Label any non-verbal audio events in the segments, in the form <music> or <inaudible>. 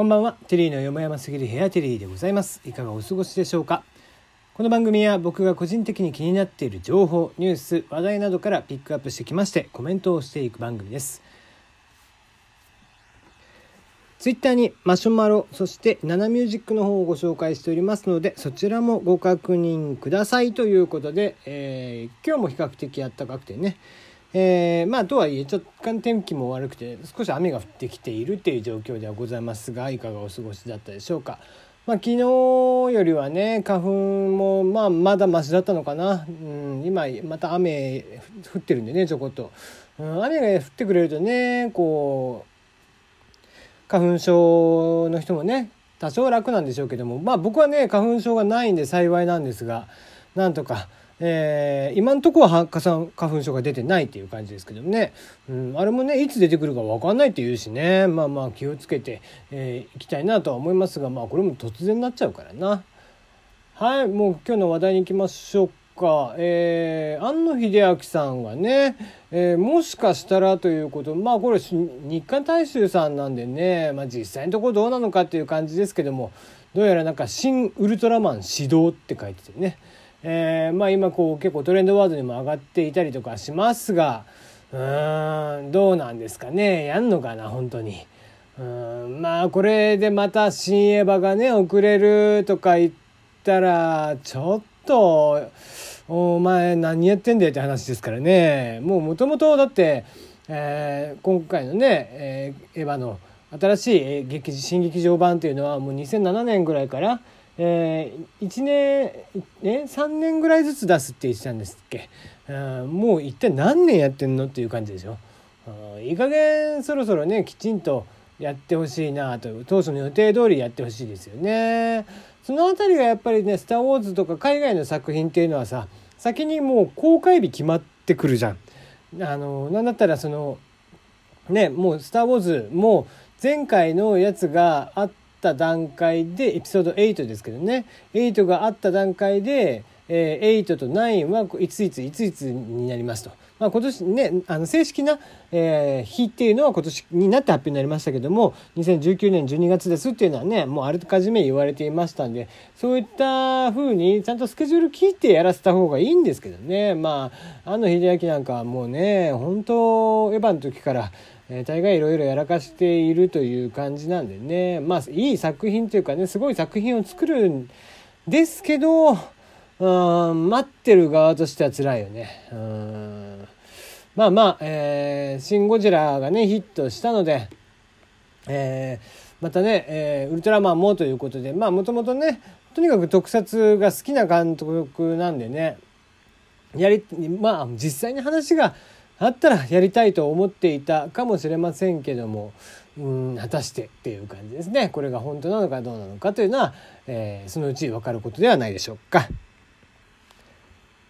こんばんは。テリーのよもやますぎる部屋テリーでございます。いかがお過ごしでしょうか？この番組は僕が個人的に気になっている情報ニュース話題などからピックアップしてきましてコメントをしていく番組です。ツイッターにマシュマロそしてナナミュージックの方をご紹介しておりますのでそちらもご確認くださいということで、えー、今日も比較的暖かくてねえー、まあとはいえちょっと天気も悪くて少し雨が降ってきているっていう状況ではございますがいかがお過ごしだったでしょうか。まあ、昨日よりはね花粉もまあまだマシだったのかな、うん、今また雨降ってるんでねちょこっと、うん、雨が降ってくれるとねこう花粉症の人もね多少楽なんでしょうけども。まあ僕はね花粉症がないんで幸いなんですがなんとかえー、今んとこは花粉症が出てないっていう感じですけどね、うん、あれもねいつ出てくるか分かんないって言うしね。まあまあ気をつけてい、えー、きたいなとは思いますがまあこれも突然になっちゃうからな。はいもう今日の話題に行きましょうか、えー、庵野秀明さんがね、えー、もしかしたらということまあこれ日韓大衆さんなんでね、まあ、実際のところどうなのかっていう感じですけどもどうやらなんか「新ウルトラマン始動」って書いててね。えー、まあ今こう結構トレンドワードにも上がっていたりとかしますがうーんどうなんですかねやんのかな本当に。うんまあこれでまた新エヴァがね遅れるとか言ったらちょっとお前何やってんだよって話ですからねもうもともとだって、えー、今回のね、えー、エヴァの新しい劇新劇場版っていうのはもう2007年ぐらいからえー、1年、ね、3年ぐらいずつ出すって言ってたんですっけ、うん、もう一体何年やってんのっていう感じでしょ？いい加減そろそろねきちんとやってほしいなと当初の予定通りやってほしいですよね。その辺りがやっぱりね「スター・ウォーズ」とか海外の作品っていうのはさ先にもう公開日決まってくるじゃん。あのなんだったらそのねもう「スター・ウォーズ」も前回のやつがあってった段階でエピソード8ですけどね8があった段階で、えー、8と9はいついついついつになりますと。まあ、今年ねあの正式な、えー、日っていうのは今年になって発表になりましたけども2019年12月ですっていうのはねもうあらかじめ言われていましたんでそういった風にちゃんとスケジュール切ってやらせた方がいいんですけどね。まああの秀明なんかはもうね本当エヴァの時からえ、大概いろいろやらかしているという感じなんでね。まあいい作品というかねすごい作品を作るんですけどうん待ってる側としては辛いよね。うんまあまあ、えー、シン・ゴジラがねヒットしたので、えー、またね、えー、ウルトラマンもということでまあもともとねとにかく特撮が好きな監督なんでねやりまあ実際に話があったらやりたいと思っていたかもしれませんけどもうん果たしてっていう感じですねこれが本当なのかどうなのかというのは、えー、そのうち分かることではないでしょうか。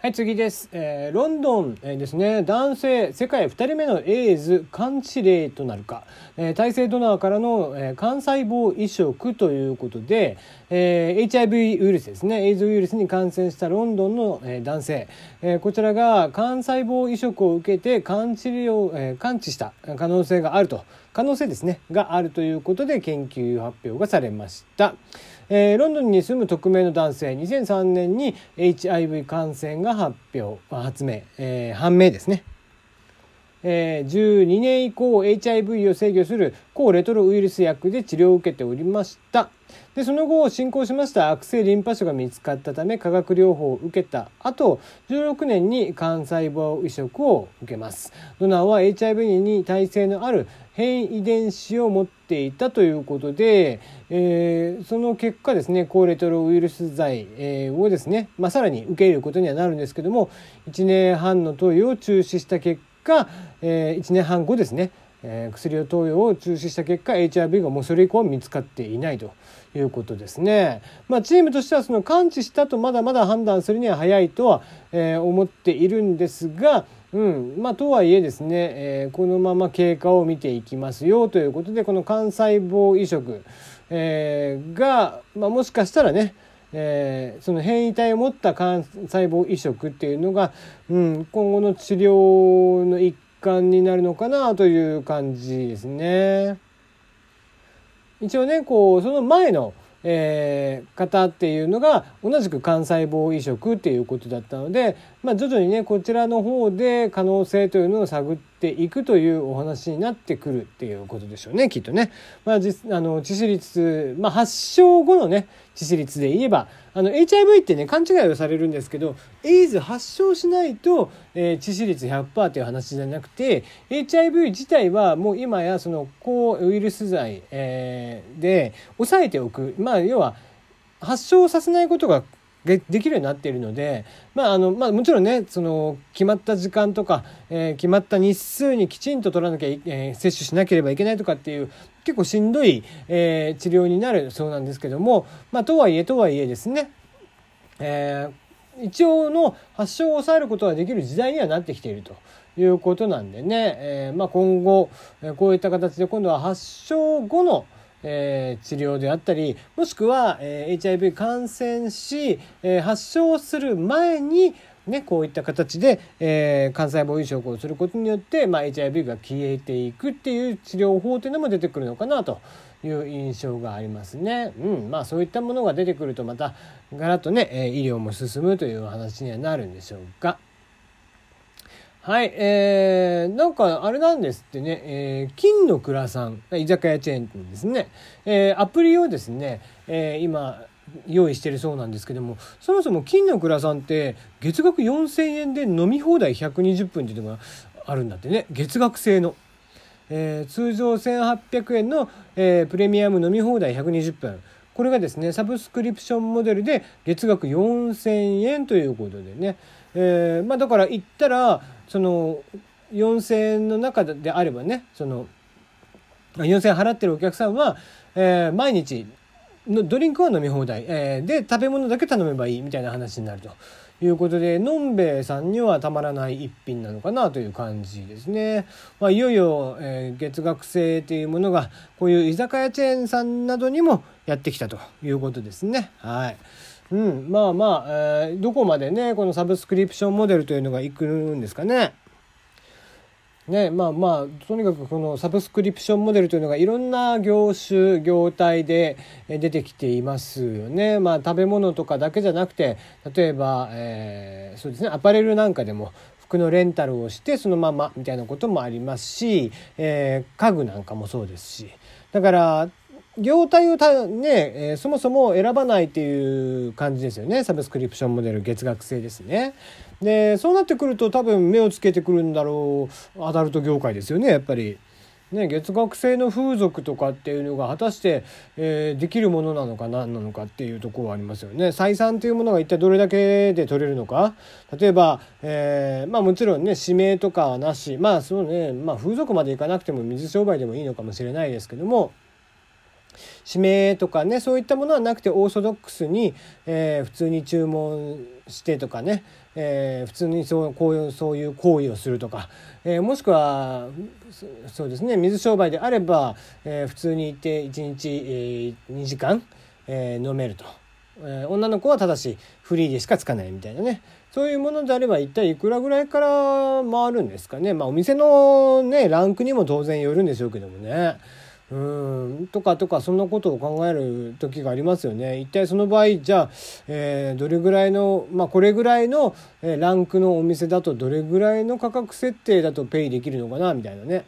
はい、次です。えー、ロンドン、えー、ですね、男性、世界2人目のエイズ完治例となるか、えー、体制ドナーからの、え、幹細胞移植ということで、え、HIV ウイルスですね、エイズウイルスに感染したロンドンの、え、男性、え、こちらが幹細胞移植を受けて完治療、えー、完治した可能性があると、可能性ですね、があるということで研究発表がされました。えー、ロンドンに住む匿名の男性2003年に HIV 感染が発表発明、えー、判明ですね。えー、12年以降 HIV を制御する抗レトロウイルス薬で治療を受けておりました。でその後進行しました悪性リンパ腫が見つかったため化学療法を受けた。後16年に幹細胞移植を受けます。ドナーは HIV に耐性のある変異遺伝子を持っていたということで、えー、その結果ですね抗レトロウイルス剤、えー、をですね、まあ、さらに受け入れることにはなるんですけども1年半の投与を中止した結果果、えー、1年半後ですねえー、薬を投与を中止した結果 HIV がもうそれ以降見つかっていないということですね。まあ、チームとしてはその完治したとまだまだ判断するには早いとは、えー、思っているんですが、うんまあ、とはいえですね、えー、このまま経過を見ていきますよということでこの幹細胞移植、えー、が、まあ、もしかしたらねえー、その変異体を持った幹細胞移植っていうのが、うん、今後の治療の一環になるのかなという感じですね。一応ねこうその前のえー、方っていうのが同じく幹細胞移植っていうことだったので、まあ、徐々にねこちらの方で可能性というのを探ってていくというお話になってくるっていうことでしょうねきっとね。まあ、実あの致死率、まあ、発症後のね致死率で言えばあの HIV ってね勘違いをされるんですけどエイズ発症しないと、えー、致死率100%っていう話じゃなくて HIV 自体はもう今やその抗ウイルス剤、えー、で抑えておくまあ要は発症させないことがでできるようになっているので、まああのまあ、もちろんねその決まった時間とか、えー、決まった日数にきちんと取らなきゃ、えー、接種しなければいけないとかっていう結構しんどい、えー、治療になるそうなんですけども、まあ、とはいえとはいえですね、えー、一応の発症を抑えることができる時代にはなってきているということなんでね、えーまあ、今後こういった形で今度は発症後のえー、治療であったりもしくは、えー、HIV 感染し、えー、発症する前にね、こういった形で、えー、幹細胞移植をすることによって、まあ、HIV が消えていくっていう治療法というのも出てくるのかなという印象がありますね。うん、まあそういったものが出てくるとまたガラッとね、え、医療も進むという話にはなるんでしょうか。はい、えー、なんかあれなんですってね、えー、金の蔵さん、居酒屋チェーン店ですね、えー、アプリをですね、えー、今、用意してるそうなんですけどもそもそも金の蔵さんって月額4,000円で飲み放題120分っていうのがあるんだってね。月額制の。えー、通常1,800円の、えー、プレミアム飲み放題120分。これがですねサブスクリプションモデルで月額4,000円ということでね、えー、まあだから言ったらその4,000円の中であればねその4,000円払ってるお客さんは、えー、毎日のドリンクは飲み放題、えー、で食べ物だけ頼めばいいみたいな話になるということでのんべえさんにはたまらない一品なのかなという感じですね。まあ、いよいよ、えー、月額制というものがこういう居酒屋チェーンさんなどにもやってきたということですね。はい。うん、まあまあ、えー、どこまでねこのサブスクリプションモデルというのがいくんですかね。ねまあまあとにかくこのサブスクリプションモデルというのがいろんな業種業態で出てきていますよね。まあ食べ物とかだけじゃなくて例えば、えー、そうですねアパレルなんかでも服のレンタルをしてそのままみたいなこともありますし、えー、家具なんかもそうですしだから業態をたね、えー、そもそも選ばないっていう感じですよねサブスクリプションモデル月額制ですね。でそうなってくると多分目をつけてくるんだろうアダルト業界ですよねやっぱり。ね、月額制の風俗とかっていうのが果たして、えー、できるものなのか何なのかっていうところはありますよね。採算というものが一体どれだけで取れるのか例えば、えー、まあもちろんね指名とかはなしまあそうね、まあ、風俗までいかなくても水商売でもいいのかもしれないですけども。指名とかねそういったものはなくてオーソドックスに、えー、普通に注文してとかね、えー、普通にそうこういうそういう行為をするとか、えー、もしくはそうですね水商売であれば、えー、普通に行って1日、えー、2時間、えー、飲めると、えー、女の子はただしフリーでしかつかないみたいなね。そういうものであれば一体いくらぐらいから回るんですかね。まあお店のねランクにも当然よるんでしょうけどもね。うんとかとかそんなことを考える時がありますよね。一体その場合じゃあ、えー、どれぐらいのまあこれぐらいの、えー、ランクのお店だとどれぐらいの価格設定だとペイできるのかなみたいなね。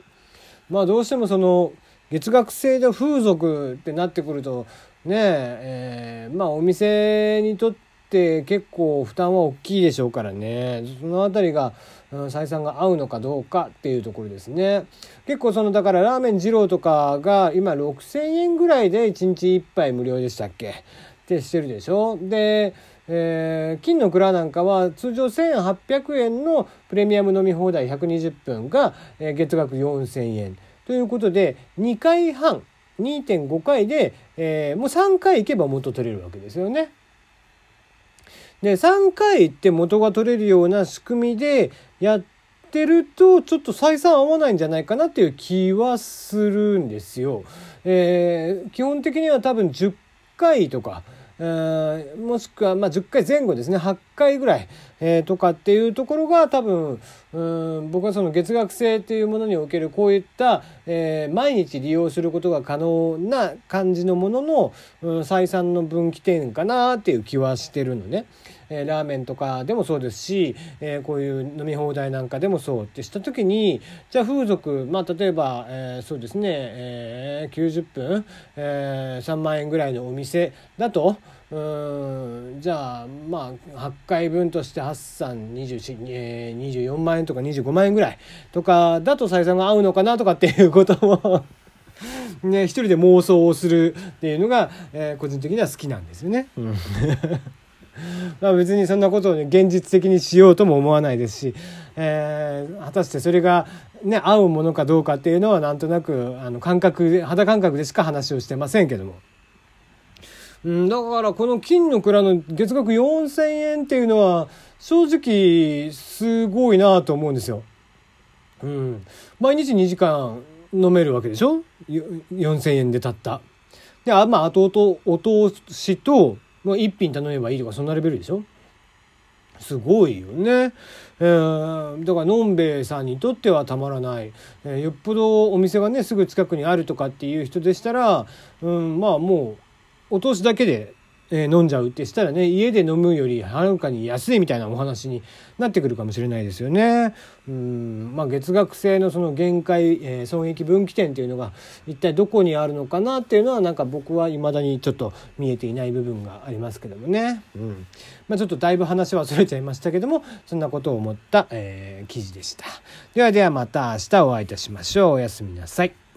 まあどうしてもその月額制で風俗ってなってくるとねえー、まあお店にとって結構負担は大きいでしょうからねその辺りが採算が合うのかどうかっていうところですね。結構そのだからラーメン二郎とかが今6,000円ぐらいで1日1杯無料でしたっけ？ってしてるでしょ？でえー、金の蔵なんかは通常1800円のプレミアム飲み放題120分が、月額4000円。ということで2回半2.5回で、えー、もう3回行けば元取れるわけですよね。で3回行って元が取れるような仕組みでやってるとちょっと採算合わないんじゃないかなっていう気はするんですよ。えー、基本的には多分10回とか、えー、もしくはま10回前後ですね8回ぐらい、えー、とかっていうところが多分僕はその月額制っていうものにおけるこういった、えー、毎日利用することが可能な感じのものの、採算の分岐点かなっていう気はしてるのね。え、ラーメンとかでもそうですし、えー、こういう飲み放題なんかでもそうってした時にじゃあ風俗まあ例えば、えー、そうですね、えー、90分、えー、3万円ぐらいのお店だとうんじゃあまあ8回分として8324、えー、24万円とか25万円ぐらいとかだと採算が合うのかなとかっていうことも <laughs> ね、一人で妄想をするっていうのが、えー、個人的には好きなんですよね。うんまあ別にそんなことをね現実的にしようとも思わないですし、えー、果たしてそれがね合うものかどうかっていうのはなんとなくあの感覚肌感覚でしか話をしてませんけども。うん、だからこの金の蔵の月額4,000円っていうのは正直すごいなと思うんですよ。うん、毎日2時間飲めるわけでしょ？4,000円でたった。であまあ後々お通しとまあ、1品頼めばいいとかそんなレベルでしょ？すごいよね。えー、だからのんべえさんにとってはたまらない、えー、よっぽどお店がねすぐ近くにあるとかっていう人でしたら、うん、まあもうお通しだけでえー、飲んじゃうってしたらね家で飲むよりはるかに安いみたいなお話になってくるかもしれないですよね。うんまあ、月額制のその限界、えー、損益分岐点っていうのが一体どこにあるのかなっていうのはなんか僕はいまだにちょっと見えていない部分がありますけどもね。うんまあ、ちょっとだいぶ話はそれちゃいましたけどもそんなことを思った、えー、記事でした。ではではまた明日お会いいたしましょう。おやすみなさい。